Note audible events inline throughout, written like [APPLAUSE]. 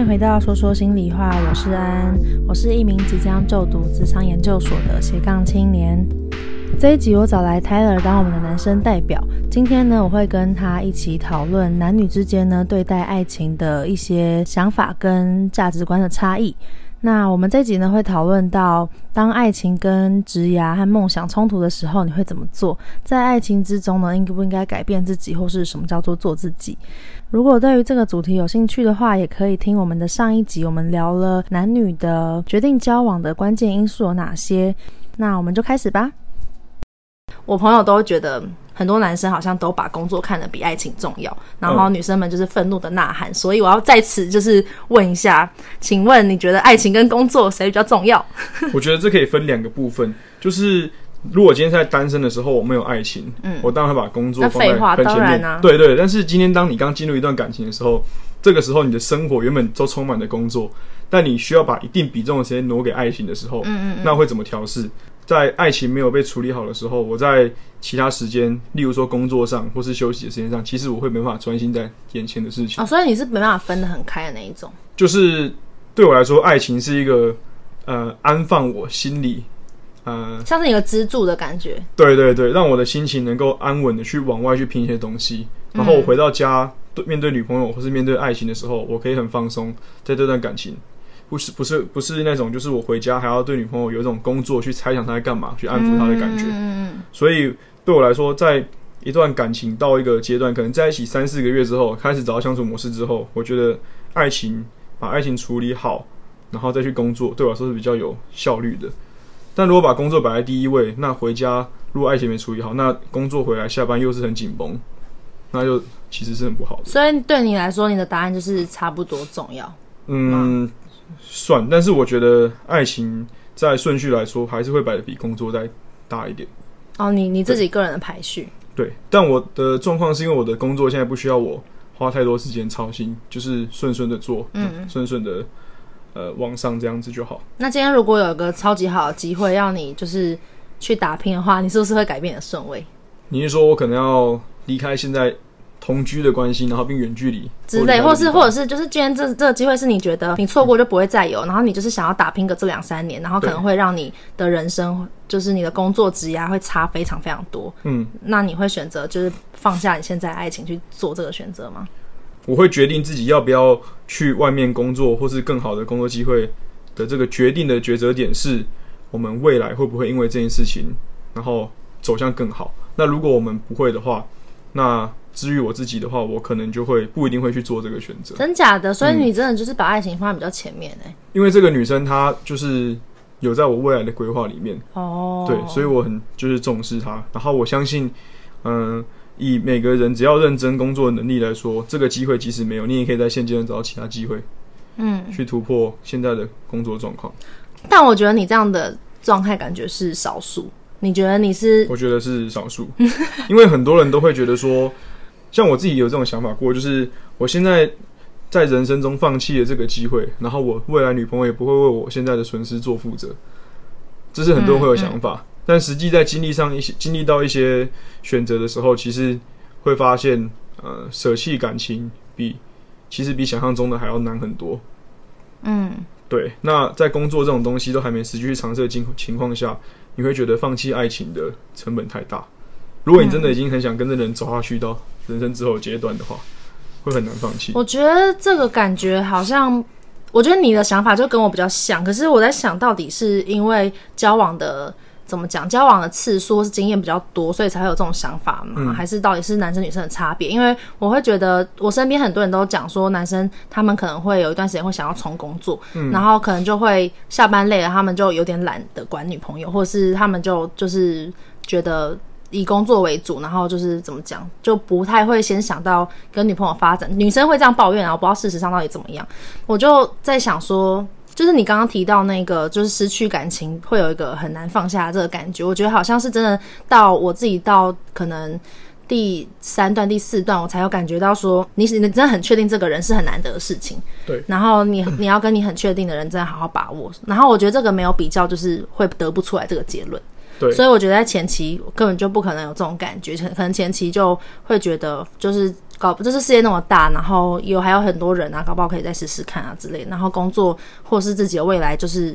迎回到说说心里话，我是安，我是一名即将就读智商研究所的斜杠青年。这一集我找来 Tyler 当我们的男生代表，今天呢，我会跟他一起讨论男女之间呢对待爱情的一些想法跟价值观的差异。那我们这集呢会讨论到，当爱情跟职涯和梦想冲突的时候，你会怎么做？在爱情之中呢，应不应该改变自己，或是什么叫做做自己？如果对于这个主题有兴趣的话，也可以听我们的上一集，我们聊了男女的决定交往的关键因素有哪些。那我们就开始吧。我朋友都觉得。很多男生好像都把工作看得比爱情重要，然后女生们就是愤怒的呐喊。嗯、所以我要在此就是问一下，请问你觉得爱情跟工作谁比较重要？我觉得这可以分两个部分，就是如果今天在单身的时候我没有爱情，嗯，我当然会把工作放在很前面。对对。但是今天当你刚进入一段感情的时候，这个时候你的生活原本都充满了工作，但你需要把一定比重的时间挪给爱情的时候，嗯嗯，嗯，那会怎么调试？在爱情没有被处理好的时候，我在其他时间，例如说工作上或是休息的时间上，其实我会没办法专心在眼前的事情。哦，所以你是没办法分得很开的那一种。就是对我来说，爱情是一个呃安放我心里呃像是一个支柱的感觉。对对对，让我的心情能够安稳的去往外去拼一些东西，然后我回到家对面对女朋友或是面对爱情的时候，我可以很放松在这段感情。不是不是不是那种，就是我回家还要对女朋友有一种工作去猜想她在干嘛，去安抚她的感觉。嗯，所以对我来说，在一段感情到一个阶段，可能在一起三四个月之后，开始找到相处模式之后，我觉得爱情把爱情处理好，然后再去工作，对我来说是比较有效率的。但如果把工作摆在第一位，那回家如果爱情没处理好，那工作回来下班又是很紧绷，那就其实是很不好的。所以对你来说，你的答案就是差不多重要。嗯。算，但是我觉得爱情在顺序来说，还是会摆的比工作再大一点。哦，你你自己个人的排序。对，但我的状况是因为我的工作现在不需要我花太多时间操心，就是顺顺的做，嗯，顺顺的呃往上这样子就好。那今天如果有一个超级好的机会要你就是去打拼的话，你是不是会改变你的顺位？你是说我可能要离开现在？同居的关系，然后并远距离之类，或是或者是就是今天这这个机会是你觉得你错过就不会再有，嗯、然后你就是想要打拼个这两三年，然后可能会让你的人生就是你的工作职涯会差非常非常多。嗯，那你会选择就是放下你现在爱情去做这个选择吗？我会决定自己要不要去外面工作，或是更好的工作机会的这个决定的抉择点是，我们未来会不会因为这件事情然后走向更好？那如果我们不会的话，那至于我自己的话，我可能就会不一定会去做这个选择。真假的？所以你真的就是把爱情放在比较前面呢？欸嗯？因为这个女生她就是有在我未来的规划里面哦，对，所以我很就是重视她。然后我相信，嗯、呃，以每个人只要认真工作的能力来说，这个机会即使没有，你也可以在现阶段找到其他机会，嗯，去突破现在的工作状况。但我觉得你这样的状态感觉是少数。你觉得你是？我觉得是少数，[LAUGHS] 因为很多人都会觉得说。像我自己有这种想法过，就是我现在在人生中放弃了这个机会，然后我未来女朋友也不会为我现在的损失做负责，这是很多人会有想法。嗯嗯、但实际在经历上一些经历到一些选择的时候，其实会发现，呃，舍弃感情比其实比想象中的还要难很多。嗯，对。那在工作这种东西都还没实际去尝试的情情况下，你会觉得放弃爱情的成本太大。如果你真的已经很想跟这人走下去到人生之后阶段的话，会很难放弃。我觉得这个感觉好像，我觉得你的想法就跟我比较像。可是我在想到底是因为交往的怎么讲，交往的次数是经验比较多，所以才会有这种想法嘛？嗯、还是到底是男生女生的差别？因为我会觉得，我身边很多人都讲说，男生他们可能会有一段时间会想要重工作，嗯、然后可能就会下班累了，他们就有点懒得管女朋友，或者是他们就就是觉得。以工作为主，然后就是怎么讲，就不太会先想到跟女朋友发展。女生会这样抱怨，然后不知道事实上到底怎么样。我就在想说，就是你刚刚提到那个，就是失去感情会有一个很难放下这个感觉。我觉得好像是真的，到我自己到可能第三段、第四段，我才有感觉到说，你你真的很确定这个人是很难得的事情。对。然后你你要跟你很确定的人真的好好把握。然后我觉得这个没有比较，就是会得不出来这个结论。对所以我觉得在前期根本就不可能有这种感觉，可能前期就会觉得就是搞不这是世界那么大，然后有还有很多人啊，搞不好可以再试试看啊之类。然后工作或是自己的未来，就是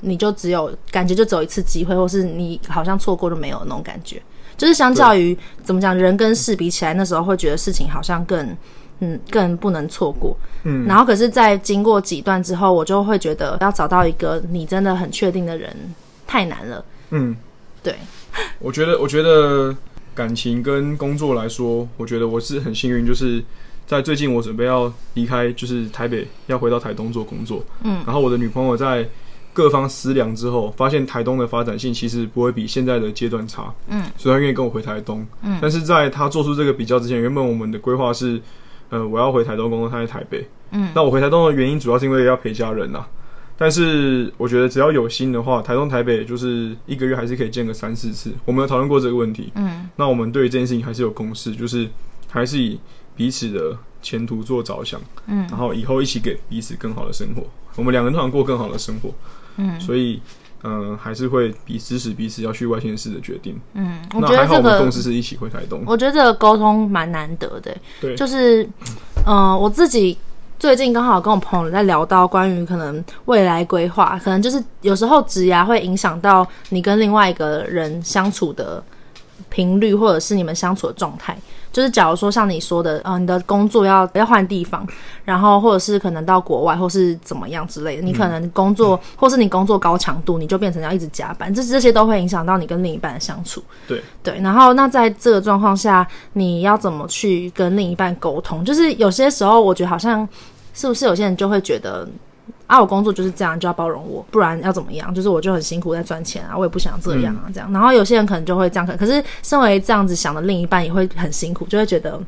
你就只有感觉就只有一次机会，或是你好像错过就没有那种感觉。就是相较于怎么讲，人跟事比起来，那时候会觉得事情好像更嗯更不能错过。嗯，然后可是，在经过几段之后，我就会觉得要找到一个你真的很确定的人太难了。嗯，对。我觉得，我觉得感情跟工作来说，我觉得我是很幸运，就是在最近我准备要离开，就是台北要回到台东做工作。嗯，然后我的女朋友在。各方思量之后，发现台东的发展性其实不会比现在的阶段差，嗯，所以她愿意跟我回台东，嗯，但是在她做出这个比较之前，原本我们的规划是，呃，我要回台东工作，她在台北，嗯，那我回台东的原因主要是因为要陪家人呐，但是我觉得只要有心的话，台东台北就是一个月还是可以见个三四次，我们有讨论过这个问题，嗯，那我们对于这件事情还是有共识，就是还是以彼此的前途做着想，嗯，然后以后一起给彼此更好的生活，我们两个人都想过更好的生活。嗯，所以，嗯、呃，还是会比支持彼此要去外县市的决定。嗯，我觉得这个我们共识是一起回台东。我觉得这个沟通蛮难得的。对，就是，嗯、呃，我自己最近刚好跟我朋友在聊到关于可能未来规划，可能就是有时候职涯会影响到你跟另外一个人相处的频率，或者是你们相处的状态。就是假如说像你说的，呃，你的工作要要换地方，然后或者是可能到国外，或是怎么样之类的，你可能工作，嗯、或是你工作高强度，你就变成要一直加班，这这些都会影响到你跟另一半的相处。对对，然后那在这个状况下，你要怎么去跟另一半沟通？就是有些时候，我觉得好像是不是有些人就会觉得。啊，我工作就是这样，就要包容我，不然要怎么样？就是我就很辛苦在赚钱啊，我也不想这样啊，这样。嗯、然后有些人可能就会这样，可可是身为这样子想的另一半也会很辛苦，就会觉得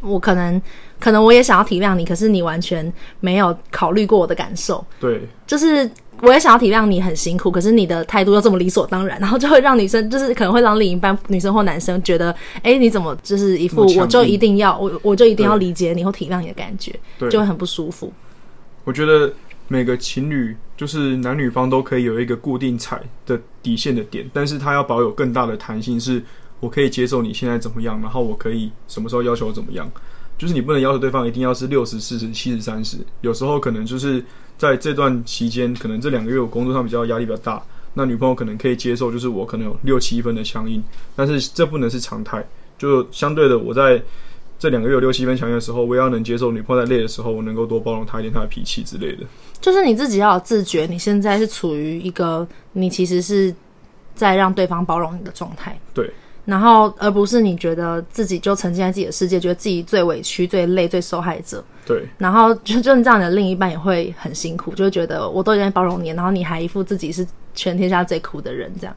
我可能可能我也想要体谅你，可是你完全没有考虑过我的感受。对，就是我也想要体谅你很辛苦，可是你的态度又这么理所当然，然后就会让女生就是可能会让另一半女生或男生觉得，哎、欸，你怎么就是一副我就一定要我我就一定要理解你或体谅你的感觉，对就会很不舒服。我觉得。每个情侣就是男女方都可以有一个固定踩的底线的点，但是他要保有更大的弹性，是我可以接受你现在怎么样，然后我可以什么时候要求怎么样，就是你不能要求对方一定要是六十四十七十三十，有时候可能就是在这段期间，可能这两个月我工作上比较压力比较大，那女朋友可能可以接受，就是我可能有六七分的强硬，但是这不能是常态，就相对的我在。这两个月有六七分强硬的时候，我也要能接受女朋友在累的时候，我能够多包容她一点，她的脾气之类的。就是你自己要有自觉，你现在是处于一个你其实是在让对方包容你的状态。对。然后，而不是你觉得自己就沉浸在自己的世界，觉得自己最委屈、最累、最受害者。对。然后就就是这样的另一半也会很辛苦，就会觉得我都已经包容你，然后你还一副自己是全天下最苦的人这样。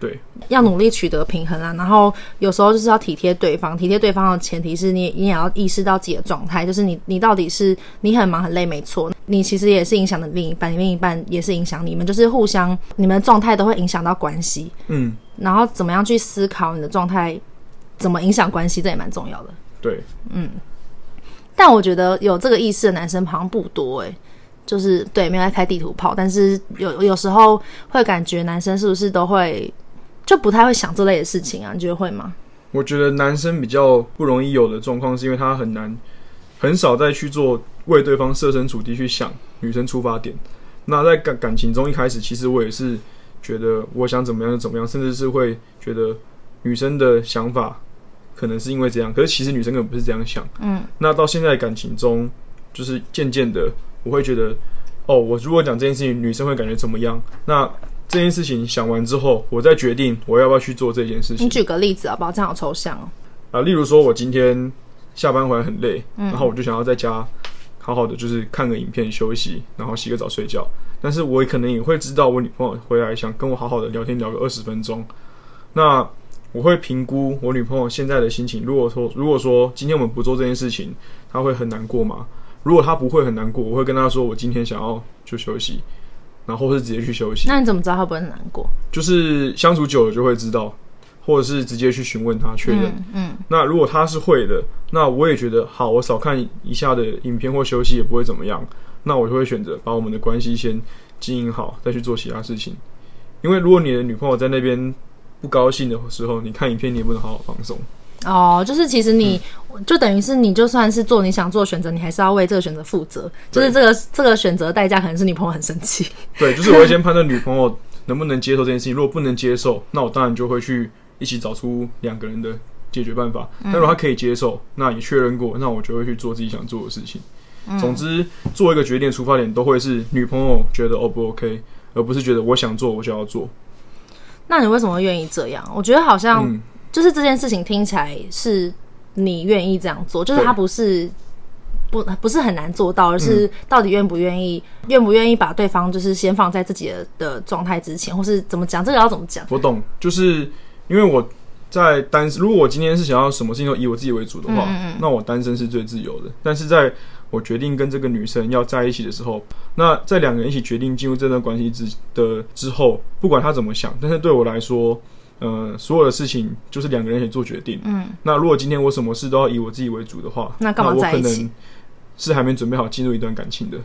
对，要努力取得平衡啊，然后有时候就是要体贴对方，体贴对方的前提是你，你也要意识到自己的状态，就是你，你到底是你很忙很累，没错，你其实也是影响的另一半，你另一半也是影响你们，就是互相，你们的状态都会影响到关系，嗯，然后怎么样去思考你的状态怎么影响关系，这也蛮重要的，对，嗯，但我觉得有这个意识的男生好像不多诶、欸。就是对，没有在开地图炮，但是有有时候会感觉男生是不是都会。就不太会想这类的事情啊，你觉得会吗？我觉得男生比较不容易有的状况，是因为他很难，很少再去做为对方设身处地去想女生出发点。那在感感情中一开始，其实我也是觉得我想怎么样就怎么样，甚至是会觉得女生的想法可能是因为这样，可是其实女生根本不是这样想。嗯，那到现在感情中，就是渐渐的我会觉得，哦，我如果讲这件事情，女生会感觉怎么样？那这件事情想完之后，我再决定我要不要去做这件事情。你举个例子好不好？这样好抽象哦。啊，例如说，我今天下班回来很累，嗯、然后我就想要在家好好的就是看个影片休息，然后洗个澡睡觉。但是我可能也会知道我女朋友回来想跟我好好的聊天聊个二十分钟。那我会评估我女朋友现在的心情。如果说如果说今天我们不做这件事情，她会很难过吗？如果她不会很难过，我会跟她说我今天想要就休息。然后是直接去休息。那你怎么知道他不会很难过？就是相处久了就会知道，或者是直接去询问他确认。嗯。嗯，那如果他是会的，那我也觉得好，我少看一下的影片或休息也不会怎么样。那我就会选择把我们的关系先经营好，再去做其他事情。因为如果你的女朋友在那边不高兴的时候，你看影片你也不能好好放松。哦，就是其实你、嗯、就等于是你就算是做你想做的选择，你还是要为这个选择负责。就是这个这个选择代价可能是女朋友很生气。对，就是我会先判断女朋友能不能接受这件事情。如果不能接受，那我当然就会去一起找出两个人的解决办法。但如果她可以接受，那也确认过，那我就会去做自己想做的事情。嗯、总之，做一个决定的出发点都会是女朋友觉得 O 不 OK，而不是觉得我想做我就要做。那你为什么会愿意这样？我觉得好像就是这件事情听起来是你愿意这样做，就是他不是不不是很难做到，而是到底愿不愿意，愿不愿意把对方就是先放在自己的的状态之前，或是怎么讲？这个要怎么讲？我懂，就是因为我在单身，如果我今天是想要什么事情都以我自己为主的话，嗯嗯，那我单身是最自由的。但是在我决定跟这个女生要在一起的时候，那在两个人一起决定进入这段关系之的之后，不管她怎么想，但是对我来说，呃，所有的事情就是两个人一起做决定。嗯，那如果今天我什么事都要以我自己为主的话，那干嘛在一起？我可能是还没准备好进入一段感情的。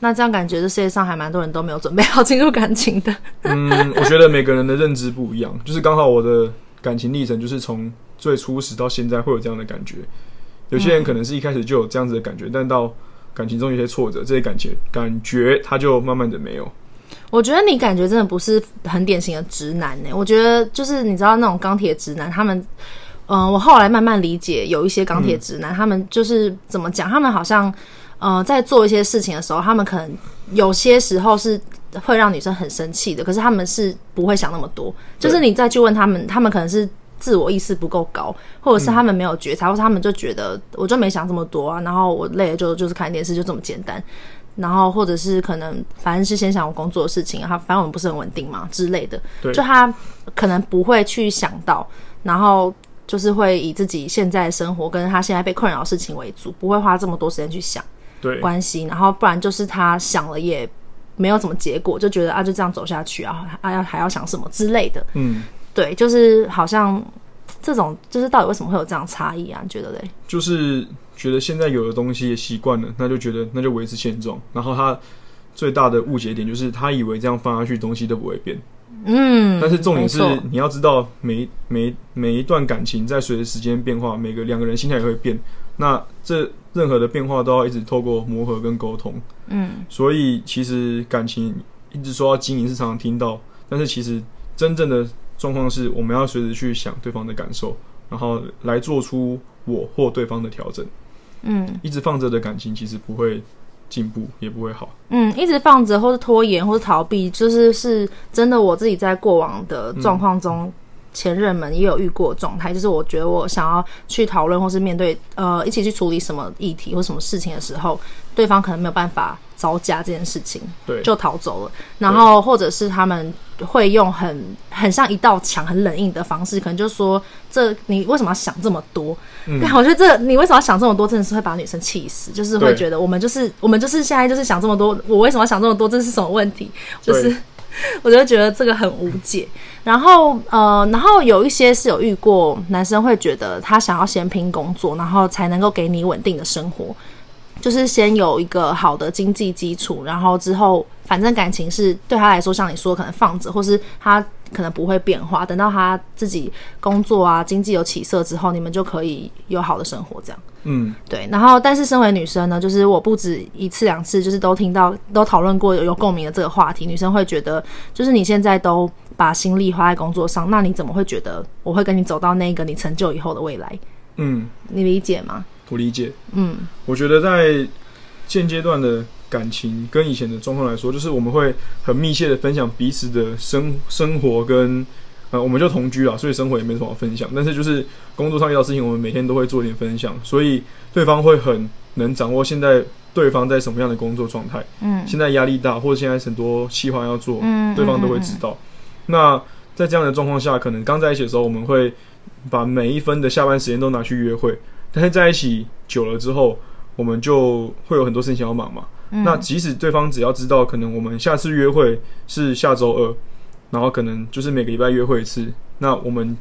那这样感觉这世界上还蛮多人都没有准备好进入感情的。嗯，我觉得每个人的认知不一样，就是刚好我的感情历程就是从最初始到现在会有这样的感觉。有些人可能是一开始就有这样子的感觉，嗯、但到感情中有些挫折，这些感觉感觉他就慢慢的没有。我觉得你感觉真的不是很典型的直男呢。我觉得就是你知道那种钢铁直男，他们，嗯、呃，我后来慢慢理解，有一些钢铁直男，嗯、他们就是怎么讲，他们好像，呃，在做一些事情的时候，他们可能有些时候是会让女生很生气的，可是他们是不会想那么多。就是你再去问他们，他们可能是。自我意识不够高，或者是他们没有觉察，嗯、或者他们就觉得我就没想这么多啊，然后我累了就就是看电视就这么简单，然后或者是可能反正是先想我工作的事情，他反正我们不是很稳定嘛之类的，对就他可能不会去想到，然后就是会以自己现在的生活跟他现在被困扰的事情为主，不会花这么多时间去想对关系，然后不然就是他想了也没有什么结果，就觉得啊就这样走下去啊啊要还要想什么之类的，嗯。对，就是好像这种，就是到底为什么会有这样差异啊？你觉得嘞？就是觉得现在有的东西也习惯了，那就觉得那就维持现状。然后他最大的误解点就是他以为这样放下去东西都不会变。嗯，但是重点是你要知道每每每一段感情在随着时间变化，每个两个人心态也会变。那这任何的变化都要一直透过磨合跟沟通。嗯，所以其实感情一直说要经营是常常听到，但是其实真正的。状况是，我们要随时去想对方的感受，然后来做出我或对方的调整。嗯，一直放着的感情其实不会进步，也不会好。嗯，一直放着或是拖延或是逃避，就是是真的。我自己在过往的状况中，嗯、前任们也有遇过状态，就是我觉得我想要去讨论或是面对，呃，一起去处理什么议题或什么事情的时候，对方可能没有办法招架这件事情，对，就逃走了。然后或者是他们。会用很很像一道墙、很冷硬的方式，可能就说：“这你为什么要想这么多？”嗯，我觉得这你为什么要想这么多，真的是会把女生气死。就是会觉得我们就是我们就是现在就是想这么多，我为什么要想这么多？这是什么问题？就是对 [LAUGHS] 我就觉得这个很无解。然后呃，然后有一些是有遇过男生会觉得他想要先拼工作，然后才能够给你稳定的生活。就是先有一个好的经济基础，然后之后反正感情是对他来说，像你说可能放着，或是他可能不会变化。等到他自己工作啊，经济有起色之后，你们就可以有好的生活，这样。嗯，对。然后，但是身为女生呢，就是我不止一次两次，就是都听到都讨论过有有共鸣的这个话题。女生会觉得，就是你现在都把心力花在工作上，那你怎么会觉得我会跟你走到那个你成就以后的未来？嗯，你理解吗？不理解，嗯，我觉得在现阶段的感情跟以前的状况来说，就是我们会很密切的分享彼此的生生活跟呃，我们就同居了，所以生活也没什么好分享。但是就是工作上遇到事情，我们每天都会做一点分享，所以对方会很能掌握现在对方在什么样的工作状态，嗯，现在压力大或者现在很多计划要做，嗯，对方都会知道。嗯嗯嗯，那在这样的状况下，可能刚在一起的时候，我们会把每一分的下班时间都拿去约会。但是在一起久了之后，我们就会有很多事情要忙嘛。嗯、那即使对方只要知道，可能我们下次约会是下周二，然后可能就是每个礼拜约会一次，那我们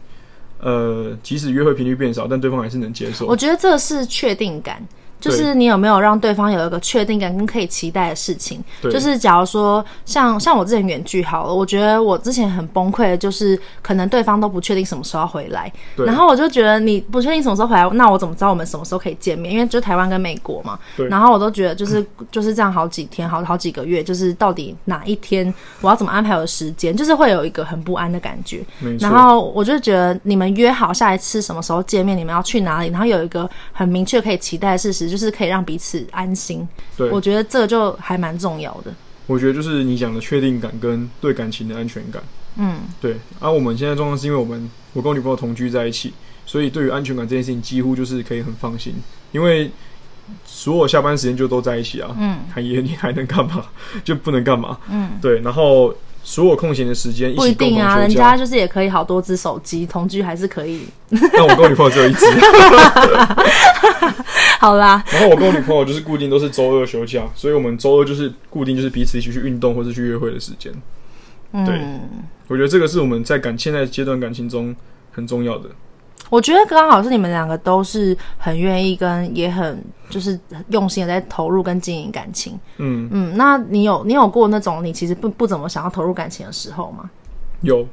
呃，即使约会频率变少，但对方还是能接受。我觉得这是确定感，就是你有没有让对方有一个确定感跟可以期待的事情？就是假如说像像我之前远距好了，我觉得我之前很崩溃的就是可能对方都不确定什么时候要回来，然后我就觉得你不确定什么时候回来，那我怎么知道我们什么时候可以见面？因为就台湾跟美国嘛，然后我都觉得就是就是这样好几天，好好几个月，就是到底哪一天我要怎么安排我的时间，就是会有一个很不安的感觉。然后我就觉得你们约好下一次什么时候见面，你们要去哪里，然后有一个很明确可以期待的事实。就是可以让彼此安心，对，我觉得这就还蛮重要的。我觉得就是你讲的确定感跟对感情的安全感，嗯，对。而、啊、我们现在状况是因为我们我跟我女朋友同居在一起，所以对于安全感这件事情几乎就是可以很放心，因为所有下班时间就都在一起啊，嗯，还也你还能干嘛？[LAUGHS] 就不能干嘛？嗯，对。然后。所有空闲的时间，不一定啊，人家就是也可以好多只手机，同居还是可以。那我跟我女朋友只有一只。[LAUGHS] 好啦，然后我跟我女朋友就是固定都是周二休假，所以我们周二就是固定就是彼此一起去运动或者去约会的时间。对，嗯，我觉得这个是我们在感现在阶段感情中很重要的。我觉得刚好是你们两个都是很愿意跟也很就是用心的在投入跟经营感情。嗯嗯，那你有你有过那种你其实不不怎么想要投入感情的时候吗？有，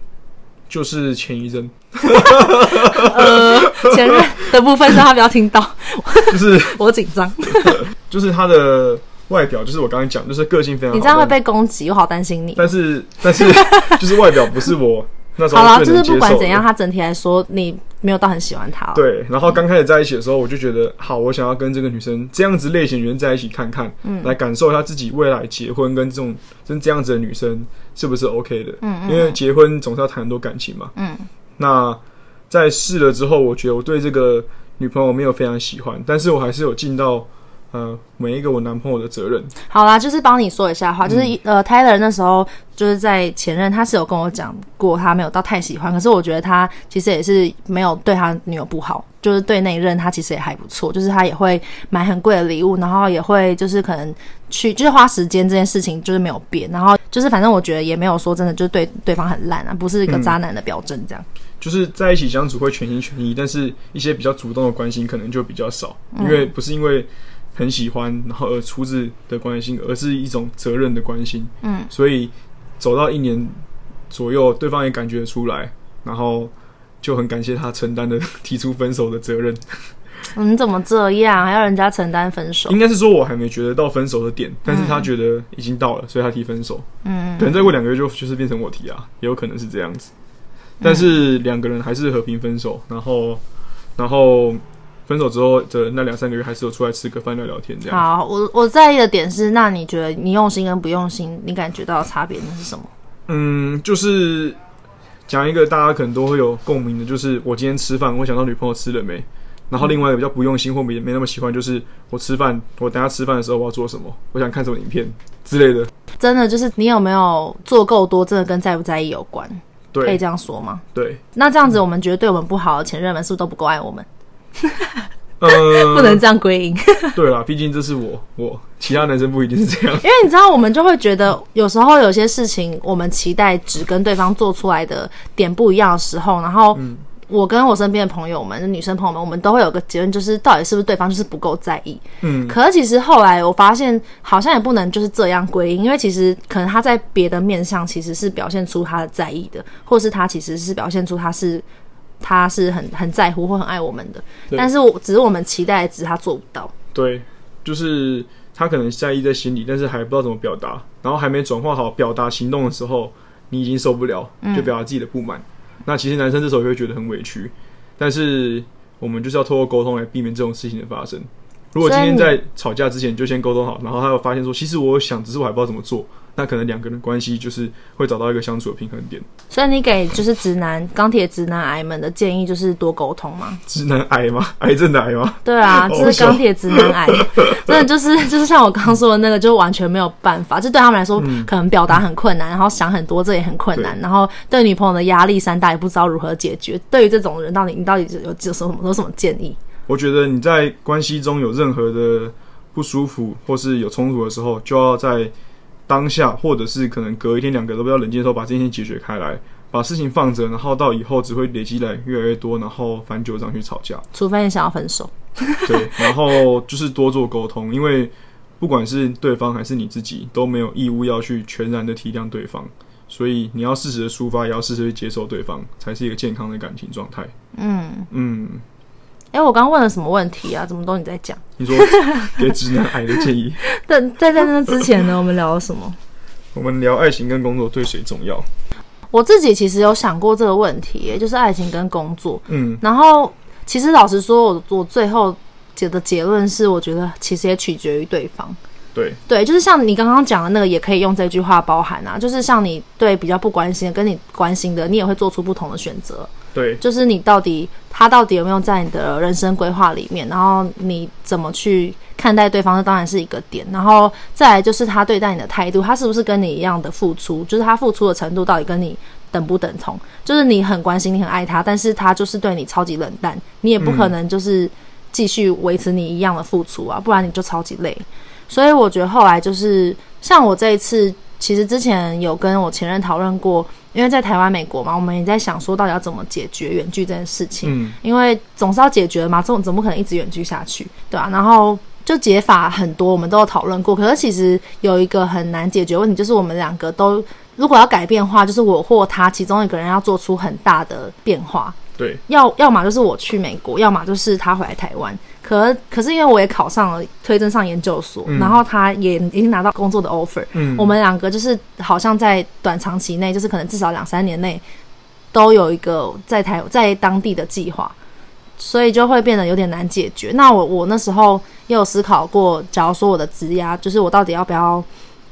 就是前一阵。呃，前任的部分让他不要听到，就是 [LAUGHS] 我紧张。[LAUGHS] 就是他的外表，就是我刚刚讲，就是个性非常好。你这样会被攻击，我好担心你。但是 [LAUGHS] 但是就是外表不是我。那好了，就是不管怎样，他整体来说你没有到很喜欢他。对，然后刚开始在一起的时候，我就觉得好，我想要跟这个女生这样子类型的人在一起看看，嗯，来感受一下自己未来结婚跟这种跟这样子的女生是不是 OK 的。嗯嗯。因为结婚总是要谈很多感情嘛。嗯。那在试了之后，我觉得我对这个女朋友没有非常喜欢，但是我还是有尽到。呃，每一个我男朋友的责任。好啦，就是帮你说一下话，嗯、就是呃，Tyler 那时候就是在前任，他是有跟我讲过，他没有到太喜欢，可是我觉得他其实也是没有对他女友不好，就是对那一任他其实也还不错，就是他也会买很贵的礼物，然后也会就是可能去就是花时间这件事情就是没有变，然后就是反正我觉得也没有说真的就是对对方很烂啊，不是一个渣男的标准这样、嗯。就是在一起相处会全心全意，但是一些比较主动的关心可能就比较少，因为不是因为。很喜欢，然后而出自的关心，而是一种责任的关心。嗯，所以走到一年左右，对方也感觉出来，然后就很感谢他承担的提出分手的责任。你怎么这样，还要人家承担分手？应该是说我还没觉得到分手的点，但是他觉得已经到了，所以他提分手。嗯，可能再过两个月就就是变成我提啊，也有可能是这样子。但是两个人还是和平分手，然后，然后。分手之后的那两三个月，还是有出来吃个饭聊聊天这样。好，我我在意的点是，那你觉得你用心跟不用心，你感觉到的差别那是什么？嗯，就是讲一个大家可能都会有共鸣的，就是我今天吃饭，我想到女朋友吃了没。然后另外一个比较不用心或没没那么喜欢，就是我吃饭，我等下吃饭的时候我要做什么，我想看什么影片之类的。真的就是你有没有做够多，真的跟在不在意有关。对，可以这样说吗？对。那这样子，我们觉得对我们不好的前任们，是不是都不够爱我们？[LAUGHS] 呃，不能这样归因。[LAUGHS] 对啦，毕竟这是我，我其他男生不一定是这样。因为你知道，我们就会觉得，有时候有些事情，我们期待只跟对方做出来的点不一样的时候，然后我跟我身边的朋友们，女生朋友们，我们都会有个结论，就是到底是不是对方就是不够在意。嗯。可是其实后来我发现，好像也不能就是这样归因，因为其实可能他在别的面上其实是表现出他的在意的，或是他其实是表现出他是。他是很很在乎或很爱我们的，但是我只是我们期待的，只是他做不到。对，就是他可能在意在心里，但是还不知道怎么表达，然后还没转化好表达行动的时候，你已经受不了，就表达自己的不满。嗯。那其实男生这时候也会觉得很委屈，但是我们就是要透过沟通来避免这种事情的发生。如果今天在吵架之前就先沟通好，然后他又发现说，其实我想，只是我还不知道怎么做。那可能两个人关系就是会找到一个相处的平衡点。所以你给就是直男钢铁直男癌们的建议就是多沟通吗？直男癌吗？[LAUGHS] 癌症的癌吗？对啊，这是钢铁直男癌，[LAUGHS] 真的就是就是像我刚刚说的那个，就完全没有办法。就对他们来说，嗯、可能表达很困难，然后想很多，这也很困难。然后对女朋友的压力山大，也不知道如何解决。对于这种人，到底你到底有有什么有什么建议？我觉得你在关系中有任何的不舒服或是有冲突的时候，就要在。当下，或者是可能隔一天两个都比较冷静的时候，把这件事情解决开来，把事情放着，然后到以后只会累积来越来越多，然后翻旧账去吵架。除非你想要分手。对，然后就是多做沟通，因为不管是对方还是你自己，都没有义务要去全然的体谅对方，所以你要适时的抒发，也要适时的接受对方，才是一个健康的感情状态。嗯嗯。哎、欸，我刚刚问了什么问题啊？怎么都你在讲？你说给直男癌的建议？[LAUGHS] 但在在那之前呢，我们聊了什么？我们聊爱情跟工作对谁重要？我自己其实有想过这个问题，就是爱情跟工作。嗯，然后其实老实说，我我最后结的结论是，我觉得其实也取决于对方。对对，就是像你刚刚讲的那个，也可以用这句话包含啊。就是像你对比较不关心的，跟你关心的，你也会做出不同的选择。对，就是你到底他到底有没有在你的人生规划里面，然后你怎么去看待对方，这当然是一个点。然后再来就是他对待你的态度，他是不是跟你一样的付出？就是他付出的程度到底跟你等不等同？就是你很关心，你很爱他，但是他就是对你超级冷淡，你也不可能就是继续维持你一样的付出啊，不然你就超级累。所以我觉得后来就是像我这一次，其实之前有跟我前任讨论过，因为在台湾、美国嘛，我们也在想说到底要怎么解决远距这件事情。嗯，因为总是要解决嘛，总总不可能一直远距下去，对吧？然后就解法很多，我们都有讨论过。可是其实有一个很难解决问题，就是我们两个都如果要改变的话，就是我或他其中一个人要做出很大的变化。对，要要么就是我去美国，要么就是他回来台湾。可可是因为我也考上了推甄上研究所，嗯、然后他也已经拿到工作的 offer，嗯，我们两个就是好像在短长期内，就是可能至少两三年内都有一个在台在当地的计划，所以就会变得有点难解决。那我我那时候也有思考过，假如说我的职涯，就是我到底要不要。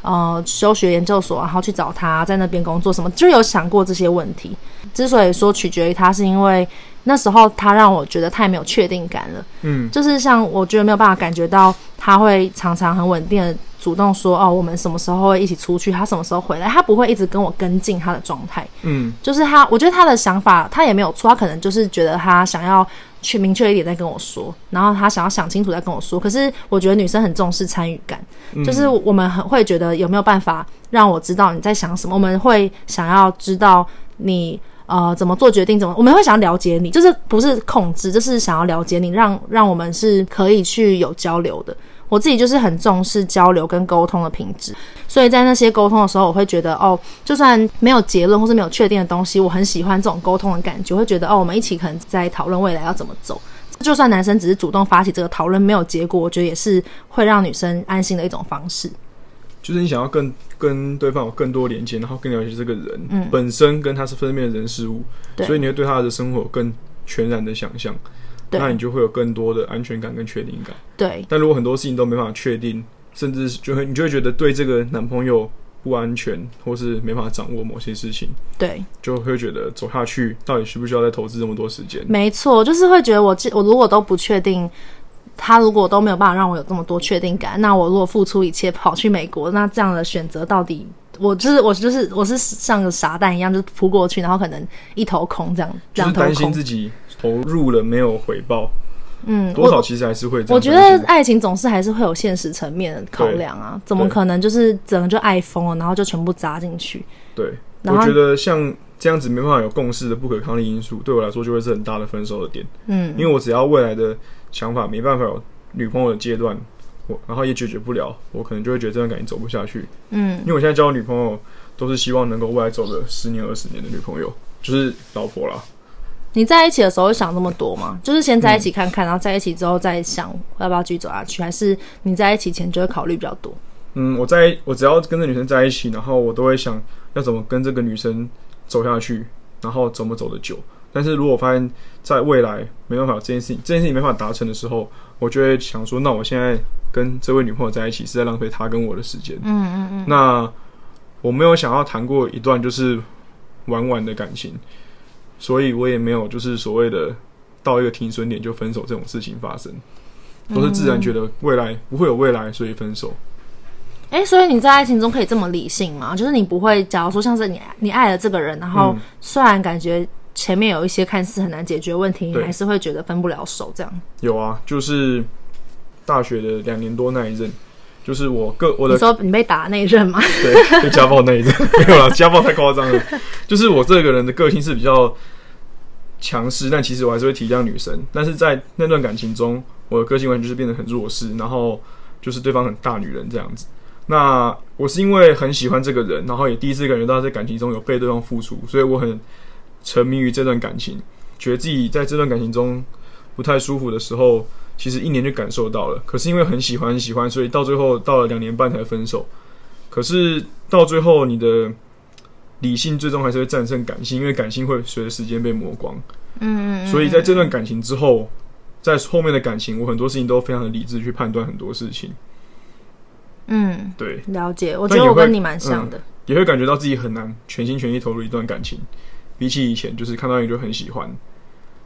呃，休学研究所，然后去找他在那边工作，什么就有想过这些问题。之所以说取决于他，是因为那时候他让我觉得太没有确定感了。嗯，就是像我觉得没有办法感觉到他会常常很稳定的主动说哦，我们什么时候会一起出去，他什么时候回来，他不会一直跟我跟进他的状态。嗯，就是他，我觉得他的想法他也没有错，他可能就是觉得他想要。去明确一点再跟我说，然后他想要想清楚再跟我说。可是我觉得女生很重视参与感，嗯、就是我们很会觉得有没有办法让我知道你在想什么？我们会想要知道你呃怎么做决定，怎么我们会想要了解你，就是不是控制，就是想要了解你，让让我们是可以去有交流的。我自己就是很重视交流跟沟通的品质，所以在那些沟通的时候，我会觉得哦，就算没有结论或是没有确定的东西，我很喜欢这种沟通的感觉，会觉得哦，我们一起可能在讨论未来要怎么走。就算男生只是主动发起这个讨论，没有结果，我觉得也是会让女生安心的一种方式。就是你想要更跟对方有更多连接，然后更了解这个人，嗯，本身跟他是分辨的人事物，所以你会对他的生活有更全然的想象。那你就会有更多的安全感跟确定感。对。但如果很多事情都没办法确定，甚至就会你就会觉得对这个男朋友不安全，或是没办法掌握某些事情。对。就会觉得走下去到底需不需要再投资这么多时间？没错，就是会觉得我我如果都不确定，他如果都没有办法让我有这么多确定感，那我如果付出一切跑去美国，那这样的选择到底我就是我就是我是像个傻蛋一样，就是扑过去，然后可能一头空这样，两头空。担心自己。投入了没有回报，嗯，多少其实还是会。我觉得爱情总是还是会有现实层面的考量啊，怎么可能就是整个就爱疯了，然后就全部砸进去？对，我觉得像这样子没办法有共识的不可抗力因素，对我来说就会是很大的分手的点。嗯，因为我只要未来的想法没办法有女朋友的阶段，我然后也解决不了，我可能就会觉得这段感情走不下去。嗯，因为我现在交的女朋友都是希望能够未来走个十年二十年的女朋友，就是老婆啦。你在一起的时候会想那么多吗？就是先在一起看看，嗯、然后在一起之后再想要不要继续走下去，还是你在一起前就会考虑比较多？嗯，我在我只要跟这女生在一起，然后我都会想要怎么跟这个女生走下去，然后怎么走得久。但是如果我发现在未来没办法这件事情，这件事情没办法达成的时候，我就会想说，那我现在跟这位女朋友在一起是在浪费她跟我的时间。嗯嗯嗯。那我没有想要谈过一段就是玩玩的感情。所以我也没有就是所谓的到一个停损点就分手这种事情发生，都是自然觉得未来不会有未来，所以分手。哎、欸，所以你在爱情中可以这么理性吗？就是你不会，假如说像是你你爱了这个人，然后虽然感觉前面有一些看似很难解决问题，嗯、你还是会觉得分不了手这样？有啊，就是大学的两年多那一阵。就是我个我的，你说你被打那一阵吗？对，被家暴那一阵 [LAUGHS] 没有啦，家暴太夸张了。就是我这个人的个性是比较强势，但其实我还是会体谅女生。但是在那段感情中，我的个性完全就是变得很弱势，然后就是对方很大女人这样子。那我是因为很喜欢这个人，然后也第一次感觉到在感情中有被对方付出，所以我很沉迷于这段感情，觉得自己在这段感情中不太舒服的时候，其实一年就感受到了。可是因为很喜欢很喜欢，所以到最后到了两年半才分手。可是到最后，你的理性最终还是会战胜感性，因为感性会随着时间被磨光。嗯，嗯，嗯，所以在这段感情之后，在后面的感情，我很多事情都非常的理智去判断很多事情。嗯，对，了解。我觉得我跟你蛮像的，嗯，也会感觉到自己很难全心全意投入一段感情。比起以前，就是看到你就很喜欢，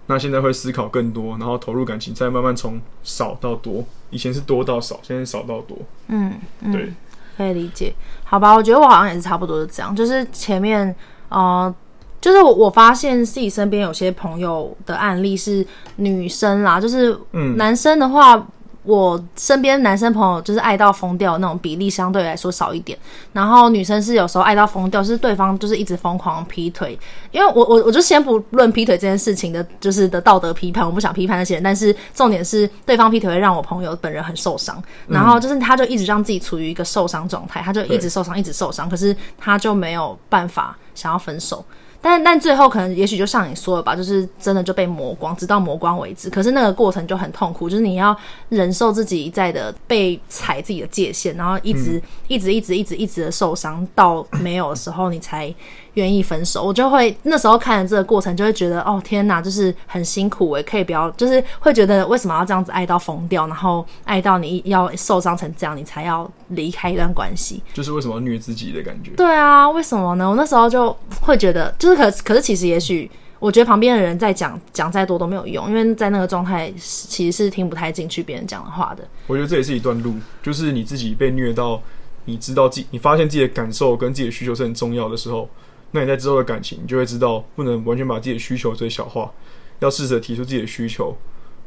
那现在会思考更多，然后投入感情，再慢慢从少到多。以前是多到少，现在少到多。嗯，嗯，对，可以理解。好吧，我觉得我好像也是差不多是这样，就是前面，呃，就是我我发现自己身边有些朋友的案例是女生啦，就是嗯，男生的话。我身边男生朋友就是爱到疯掉那种比例相对来说少一点，然后女生是有时候爱到疯掉，是对方就是一直疯狂劈腿。因为我我我就先不论劈腿这件事情的，就是的道德批判，我不想批判那些人，但是重点是对方劈腿会让我朋友本人很受伤，然后就是他就一直让自己处于一个受伤状态，他就一直受伤，一直受伤，可是他就没有办法想要分手。但但最后可能也许就像你说的吧，就是真的就被磨光，直到磨光为止。可是那个过程就很痛苦，就是你要忍受自己一再的被踩自己的界限，然后一直、嗯、一直一直一直一直的受伤，到没有的时候你才愿意分手。我就会那时候看了这个过程，就会觉得哦天哪，就是很辛苦诶，可以不要，就是会觉得为什么要这样子爱到疯掉，然后爱到你要受伤成这样，你才要离开一段关系，就是为什么要虐自己的感觉？对啊，为什么呢？我那时候就会觉得就是。可可是，其实也许，我觉得旁边的人在讲讲再多都没有用，因为在那个状态，其实是听不太进去别人讲的话的。我觉得这也是一段路，就是你自己被虐到，你知道自己，你发现自己的感受跟自己的需求是很重要的时候，那你在之后的感情，你就会知道，不能完全把自己的需求最小化，要试着提出自己的需求，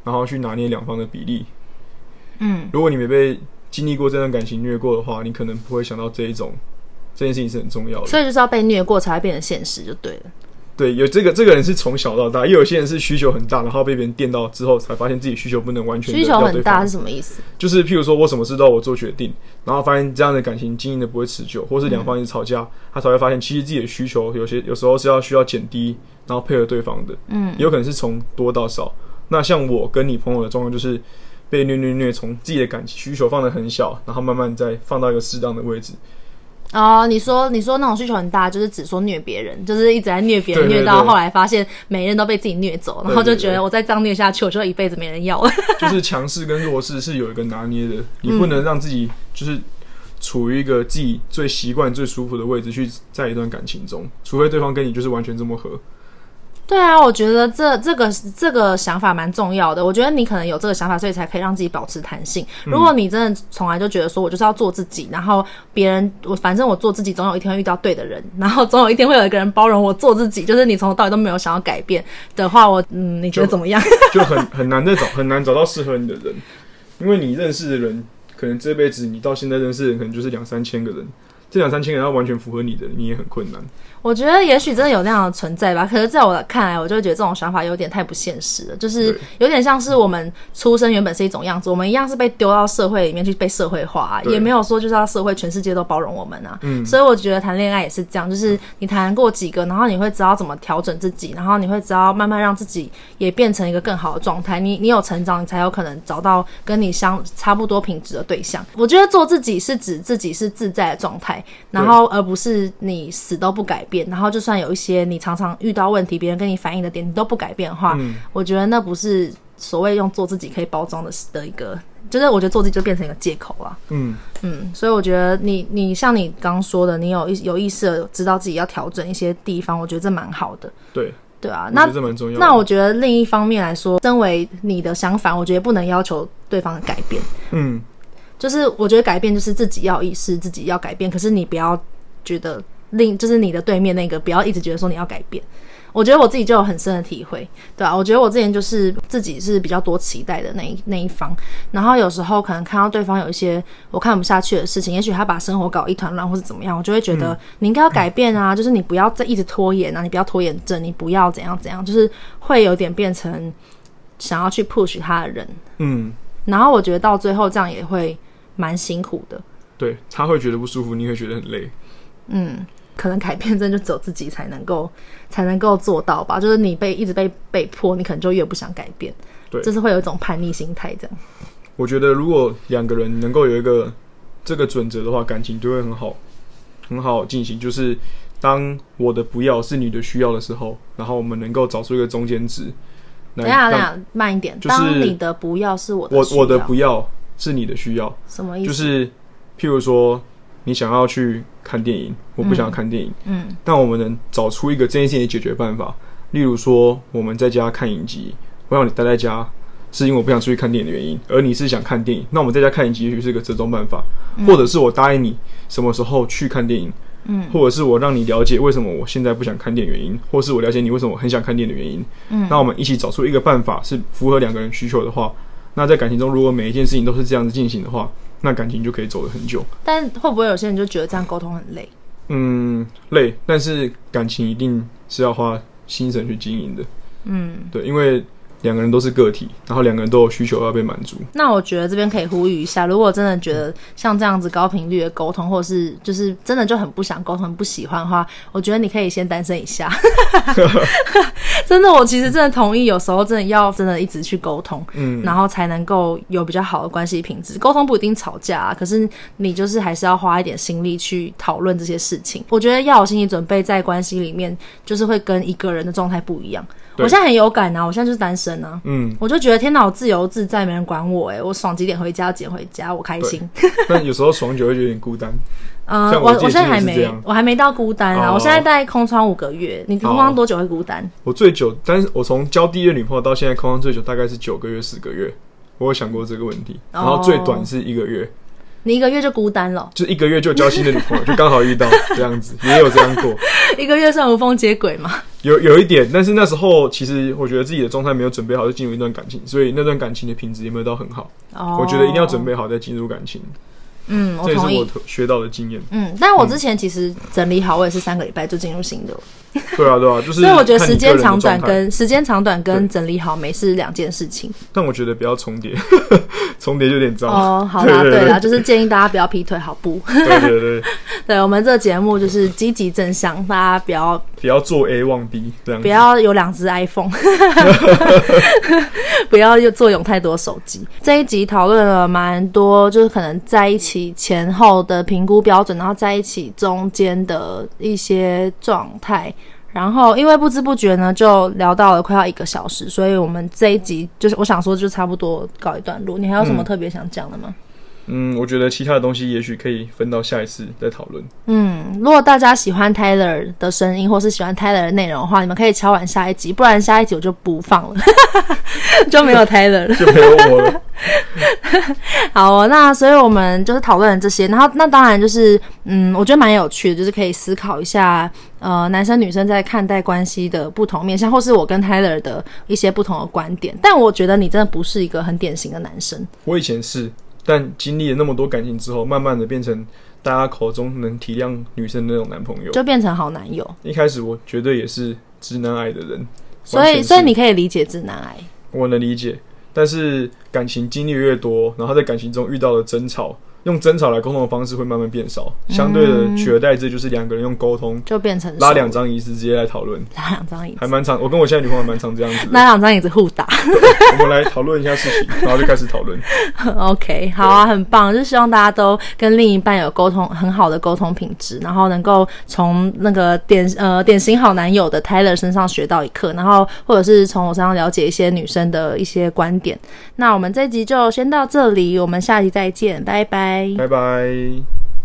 然后去拿捏两方的比例。嗯，如果你没被经历过这段感情虐过的话，你可能不会想到这一种。这件事情是很重要的，所以就是要被虐过才会变成现实，就对了。对，有这个这个人是从小到大，也有些人是需求很大，然后被别人电到之后，才发现自己需求不能完全。需求很大是什么意思？就是譬如说我什么事都要我做决定，然后发现这样的感情经营的不会持久，或是两方一直吵架，嗯、他才会发现其实自己的需求有些有时候是要需要减低，然后配合对方的。嗯，也有可能是从多到少。那像我跟你朋友的状况，就是被虐虐虐，从自己的感情需求放得很小，然后慢慢再放到一个适当的位置。哦，你说你说那种需求很大，就是只说虐别人，就是一直在虐别人，[LAUGHS] 虐到后来发现每人都被自己虐走，然后就觉得我再这样虐下去，我就一辈子没人要了。[LAUGHS] [LAUGHS] 就是强势跟弱势是有一个拿捏的，你不能让自己就是处于一个自己最习惯、最舒服的位置去在一段感情中，除非对方跟你就是完全这么合。对啊，我觉得这这个这个想法蛮重要的。我觉得你可能有这个想法，所以才可以让自己保持弹性。如果你真的从来就觉得说我就是要做自己，然后别人我反正我做自己，总有一天会遇到对的人，然后总有一天会有一个人包容我做自己，就是你从头到尾都没有想要改变的话，我嗯，你觉得怎么样？就，[LAUGHS] 就很很难再找很难找到适合你的人，因为你认识的人，可能这辈子你到现在认识的人可能就是两三千个人，这两三千个人要完全符合你的，你也很困难。我觉得也许真的有那样的存在吧，可是在我看来，我就会觉得这种想法有点太不现实了。就是有点像是我们出生原本是一种样子，我们一样是被丢到社会里面去被社会化啊，也没有说就是要社会全世界都包容我们啊。嗯，所以我觉得谈恋爱也是这样，就是你谈过几个，然后你会知道怎么调整自己，然后你会知道慢慢让自己也变成一个更好的状态。你你有成长，你才有可能找到跟你相差不多品质的对象。我觉得做自己是指自己是自在的状态，然后而不是你死都不改变。然后就算有一些你常常遇到问题，别人跟你反映的点你都不改变的话，嗯，我觉得那不是所谓用做自己可以包装的的一个，就是我觉得做自己就变成一个借口了。嗯嗯，所以我觉得你你像你刚刚说的，你有意有意识的知道自己要调整一些地方，我觉得这蛮好的。对对啊，那。那我觉得另一方面来说，身为你的相反，我觉得不能要求对方的改变。嗯，就是我觉得改变就是自己要意识自己要改变，可是你不要觉得。另就是你的对面那个，不要一直觉得说你要改变。我觉得我自己就有很深的体会，对啊，我觉得我之前就是自己是比较多期待的那一那一方，然后有时候可能看到对方有一些我看不下去的事情，也许他把生活搞一团乱或是怎么样，我就会觉得你应该要改变啊，嗯、就是你不要再一直拖延啊，你不要拖延症，你不要怎样怎样，就是会有点变成想要去 push 他的人。嗯，然后我觉得到最后这样也会蛮辛苦的。对，他会觉得不舒服，你会觉得很累。嗯，可能改变真的就只有自己才能够 [LAUGHS] 才能够做到吧。就是你被一直被被迫，你可能就越不想改变。对，就是会有一种叛逆心态这样。我觉得如果两个人能够有一个这个准则的话，感情就会很好，很好进行。就是当我的不要是你的需要的时候，然后我们能够找出一个中间值。等一下，等一下，慢一点。就是当你的不要是我的需要，我我的不要是你的需要，什么意思？就是譬如说，你想要去看电影，我不想要看电影。嗯，嗯，但我们能找出一个这件事情的解决办法。例如说，我们在家看影集，我让你待在家，是因为我不想出去看电影的原因，而你是想看电影，那我们在家看影集也许是个折中办法。嗯，或者是我答应你什么时候去看电影。嗯，或者是我让你了解为什么我现在不想看电影原因，或是我了解你为什么我很想看电影的原因。嗯，那我们一起找出一个办法是符合两个人需求的话，那在感情中如果每一件事情都是这样子进行的话，那感情就可以走得很久。但会不会有些人就觉得这样沟通很累？嗯，累，但是感情一定是要花心神去经营的。嗯，对，因为。两个人都是个体，然后两个人都有需求要被满足。那我觉得这边可以呼吁一下，如果真的觉得像这样子高频率的沟通，或者是就是真的就很不想沟通、不喜欢的话，我觉得你可以先单身一下。[LAUGHS] 真的，我其实真的同意，有时候真的要真的一直去沟通，嗯，然后才能够有比较好的关系品质。沟通不一定吵架啊，可是你就是还是要花一点心力去讨论这些事情。我觉得要有心理准备，在关系里面就是会跟一个人的状态不一样。我现在很有感啊，我现在就是单身啊，嗯，我就觉得天哪，我自由自在，没人管我，哎，我爽几点回家几点回家，我开心。但有时候爽久会有点孤单。嗯，[LAUGHS] 我我现在还没，我还没到孤单啊，我现在在空窗五个月。你空窗多久会孤单？我最久，但是我从交第一个女朋友到现在空窗最久大概是九个月、十个月。我有想过这个问题，然后最短是一个月。你一个月就孤单了？就一个月就交新的女朋友，[LAUGHS] 就刚好遇到这样子，也有这样过。[LAUGHS] 一个月算无缝接轨吗？有有一点，但是那时候其实我觉得自己的状态没有准备好就进入一段感情，所以那段感情的品质也没有到很好。哦，我觉得一定要准备好再进入感情。嗯，我同意。这也是我学到的经验。嗯，但我之前其实整理好，我也是三个礼拜就进入新的了。[LAUGHS] 对啊，对啊，就是。所以我觉得时间长短跟时间长短跟整理好没是两件事情。但我觉得不要重叠，[LAUGHS] 重叠就有点糟。哦，[LAUGHS] 好啦，对啦，就是建议大家不要劈腿，好不？对对对。对，我们这个节目就是积极正向，大家不要不要做 A 忘 B 这样。不要有两只 iPhone，[LAUGHS] 不要又坐拥太多手机。这一集讨论了蛮多，就是可能在一起前后的评估标准，然后在一起中间的一些状态。然后，因为不知不觉呢，就聊到了快要一个小时，所以我们这一集就是我想说，就差不多告一段落。你还有什么特别想讲的吗？嗯，我觉得其他的东西也许可以分到下一次再讨论。嗯，如果大家喜欢 Tyler 的声音，或是喜欢 Tyler 的内容的话，你们可以敲完下一集，不然下一集我就不放了，[LAUGHS] 就没有 Tyler 了，[LAUGHS] 就没有我了。[LAUGHS] 好哦，那所以我们就是讨论了这些，然后那当然就是，嗯，我觉得蛮有趣的，就是可以思考一下，呃，男生女生在看待关系的不同面向，或是我跟 Tyler 的一些不同的观点。但我觉得你真的不是一个很典型的男生。我以前是。但经历了那么多感情之后，慢慢的变成大家口中能体谅女生的那种男朋友，就变成好男友。一开始我绝对也是直男癌的人，所以所以你可以理解直男癌，我能理解。但是感情经历越多，然后在感情中遇到了争吵。用争吵来沟通的方式会慢慢变少，相对的取而代之就是两个人用沟通，就变成拉两张椅子直接来讨论，拉两张椅子还蛮长。我跟我现在女朋友蛮常这样子，拉两张椅子互打。[LAUGHS] 我们来讨论一下事情，[LAUGHS] 然后就开始讨论。OK，好啊，很棒，就希望大家都跟另一半有沟通很好的沟通品质，然后能够从那个典呃典型好男友的 Tyler 身上学到一课，然后或者是从我身上了解一些女生的一些观点。那我们这集就先到这里，我们下集再见，拜拜拜。拜。